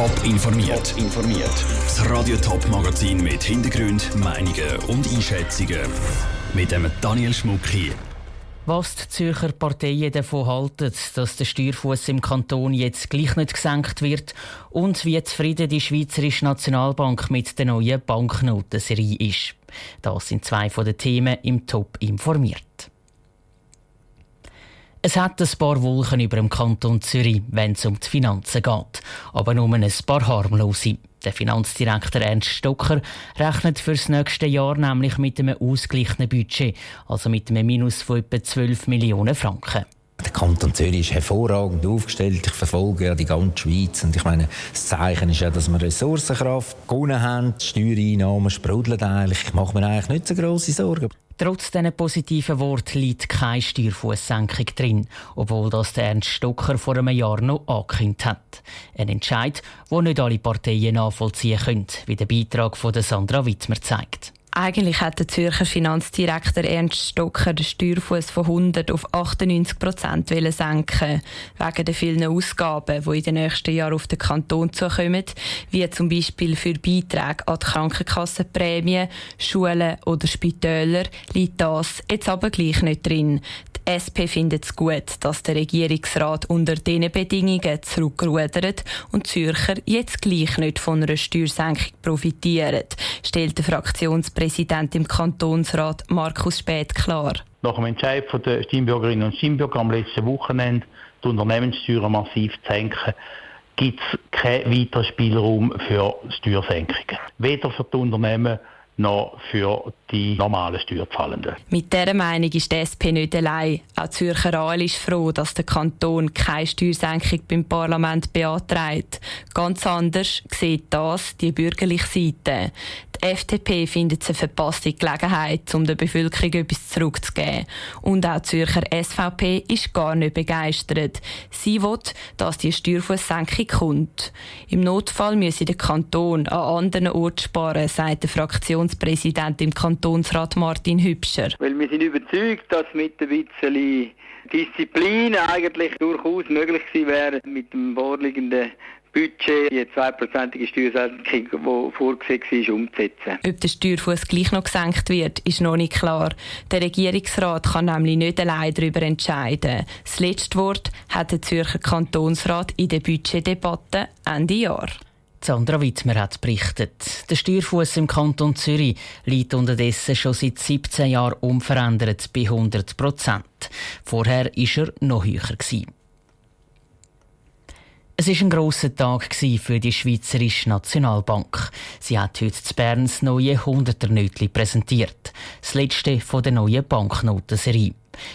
Top informiert. informiert. Das Radio Top Magazin mit Hintergrund, Meinungen und Einschätzungen mit dem Daniel Schmuck hier. Was die Zürcher Parteien davon halten, dass der Steuerfuß im Kanton jetzt gleich nicht gesenkt wird und wie zufrieden die Schweizerische Nationalbank mit der neuen Banknotenserie ist. Das sind zwei von den Themen im Top informiert. Es hat ein paar Wolken über dem Kanton Zürich, wenn es um die Finanzen geht. Aber nur ein paar harmlose. Der Finanzdirektor Ernst Stocker rechnet für das nächste Jahr nämlich mit einem ausgeglichenen Budget, also mit einem Minus von etwa 12 Millionen Franken. Der Kanton Zürich ist hervorragend aufgestellt. Ich verfolge ja die ganze Schweiz. Und ich meine, das Zeichen ist ja, dass wir Ressourcenkraft gewonnen haben. Die Steuereinnahmen sprudeln eigentlich. Ich mache mir eigentlich nicht so grosse Sorgen. Trotz diesen positiven Worten liegt keine Steuerfußsenkung drin, obwohl das der Ernst Stocker vor einem Jahr noch angekündigt hat. Ein Entscheid, den nicht alle Parteien nachvollziehen können, wie der Beitrag von Sandra Wittmer zeigt. Eigentlich hat der Zürcher Finanzdirektor Ernst Stocker den Steuerfuß von 100 auf 98 Prozent senken, wegen der vielen Ausgaben, die in den nächsten Jahren auf den Kanton zukommen, wie zum Beispiel für Beiträge an die Krankenkassenprämien, Schulen oder Spitäler, liegt das jetzt aber gleich nicht drin. Die SP findet es gut, dass der Regierungsrat unter diesen Bedingungen zurückrudert und Zürcher jetzt gleich nicht von einer Steuersenkung profitieren, stellt der Fraktionspräsident im Kantonsrat Markus Spät klar. Nach dem Entscheid der Stimmbürgerinnen und Stimmbürger am letzten Wochenende, die Unternehmenssteuern massiv zu senken, gibt es keinen weiteren Spielraum für Steuersenkungen. Weder für die Unternehmen noch für die normalen Steuerzahlenden. Mit dieser Meinung ist die SP nicht allein. Auch Zürcher Aal ist froh, dass der Kanton keine Steuersenkung beim Parlament beantragt. Ganz anders sieht das die bürgerliche Seite. Die FDP findet es eine verpasste Gelegenheit, um der Bevölkerung etwas zurückzugeben. Und auch die Zürcher SVP ist gar nicht begeistert. Sie will, dass die Steuerfußsenkung kommt. Im Notfall müsse der Kanton an anderen Orten sparen, sagt der Fraktionspräsident im Kantonsrat Martin Hübscher. Weil wir sind überzeugt, dass mit ein bisschen Disziplin eigentlich durchaus möglich gewesen wäre, mit dem vorliegenden Budget die zweiprozentige Steuersenkung, die vorgesehen war, umzusetzen. Ob der Steuerfuß gleich noch gesenkt wird, ist noch nicht klar. Der Regierungsrat kann nämlich nicht allein darüber entscheiden. Das letzte Wort hat der Zürcher Kantonsrat in der Budgetdebatte Ende Jahr. Sandra Wittmer hat berichtet. Der Steuerfuß im Kanton Zürich liegt unterdessen schon seit 17 Jahren unverändert bei 100 Prozent. Vorher war er noch höher. Es war ein grosser Tag für die Schweizerische Nationalbank. Sie hat heute zu Bern das neue 100er-Nötli präsentiert. Das letzte von der neuen Banknotenserie.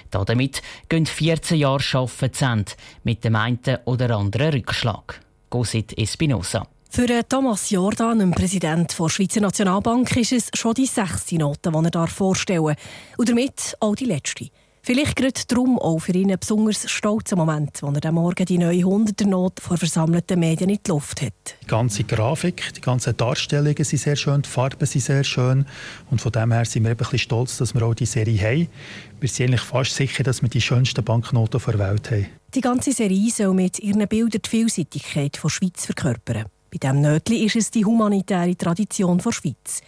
Damit gehen 14 Jahre Arbeiten zu Ende, mit dem einen oder anderen Rückschlag. Gosit Espinosa. Für Thomas Jordan, dem Präsident der Schweizer Nationalbank, ist es schon die sechste Note, die er vorstellen darf. Und damit auch die letzte. Vielleicht gerade darum auch für ihn ein besonders stolzer Moment, als er am Morgen die neue 100er-Note vor versammelten Medien in die Luft hat. Die ganze Grafik, die ganzen Darstellungen sind sehr schön, die Farben sind sehr schön. Und von dem her sind wir ein bisschen stolz, dass wir auch die Serie haben. Wir sind eigentlich fast sicher, dass wir die schönsten Banknoten der Welt haben. Die ganze Serie soll mit ihren Bildern die Vielseitigkeit der Schweiz verkörpern. Bei diesem Nötli ist es die humanitäre Tradition der Schweiz.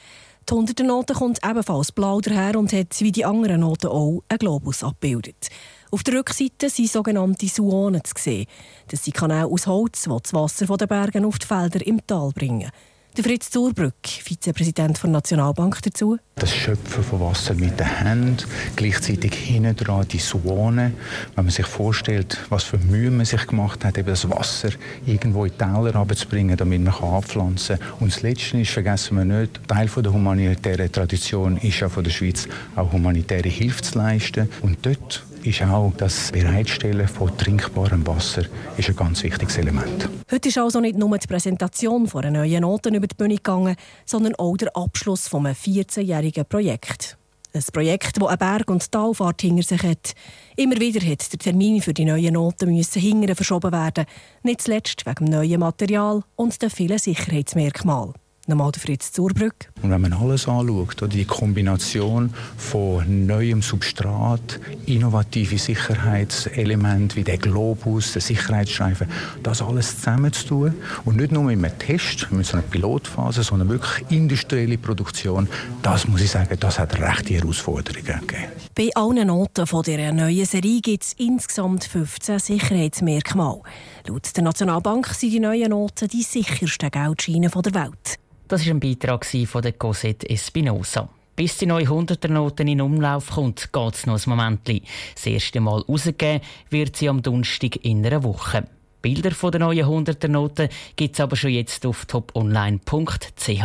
Die 100 Note kommt ebenfalls blau daher und hat wie die anderen Noten auch einen Globus abgebildet. Auf der Rückseite sind sogenannte Suonen zu sehen. Das sind Kanäle aus Holz, die das Wasser von den Bergen auf die Felder im Tal bringen. Der Fritz Zurbrück, Vizepräsident der Nationalbank, dazu. Das Schöpfen von Wasser mit den Händen, gleichzeitig hinten dran die Suone. Wenn man sich vorstellt, was für Mühe man sich gemacht hat, eben das Wasser irgendwo in die Täler runterzubringen, damit man anpflanzen kann. Und das Letzte ist, vergessen wir nicht, Teil der humanitären Tradition ist ja von der Schweiz auch humanitäre Hilfe zu leisten. Und dort ist auch das Bereitstellen von trinkbarem Wasser ist ein ganz wichtiges Element. Heute ist also nicht nur die Präsentation von einer neuen Noten über die Bühne gegangen, sondern auch der Abschluss von einem 14-jährigen Projekt. Ein Projekt, das eine Berg- und Talfahrt hinter sich hat. Immer wieder hat der Termin für die neuen Noten hingern verschoben werden, nicht zuletzt wegen dem neuen Material und den vielen Sicherheitsmerkmalen. Nochmal der Fritz Zurbrück. Und wenn man alles anschaut, die Kombination von neuem Substrat, innovative Sicherheitselemente wie der Globus, der Sicherheitsstreifen, das alles zusammenzutun und nicht nur mit einem Test, mit so einer Pilotphase, sondern wirklich industrielle Produktion, das muss ich sagen, das hat rechte Herausforderungen gegeben. Bei allen Noten von dieser neuen Serie gibt es insgesamt 15 Sicherheitsmerkmale. Laut der Nationalbank sind die neuen Noten die sichersten Geldscheine der Welt. Das war ein Beitrag von der Cosette Espinosa. Bis die neue 100er Noten in Umlauf kommt, geht es noch ein Moment. Das erste Mal rausgegeben wird sie am Donnerstag in einer Woche. Bilder von der neuen 100er Noten gibt es aber schon jetzt auf toponline.ch.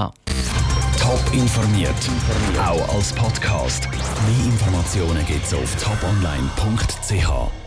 Top informiert, auch als Podcast. Mehr Informationen gibt es auf toponline.ch.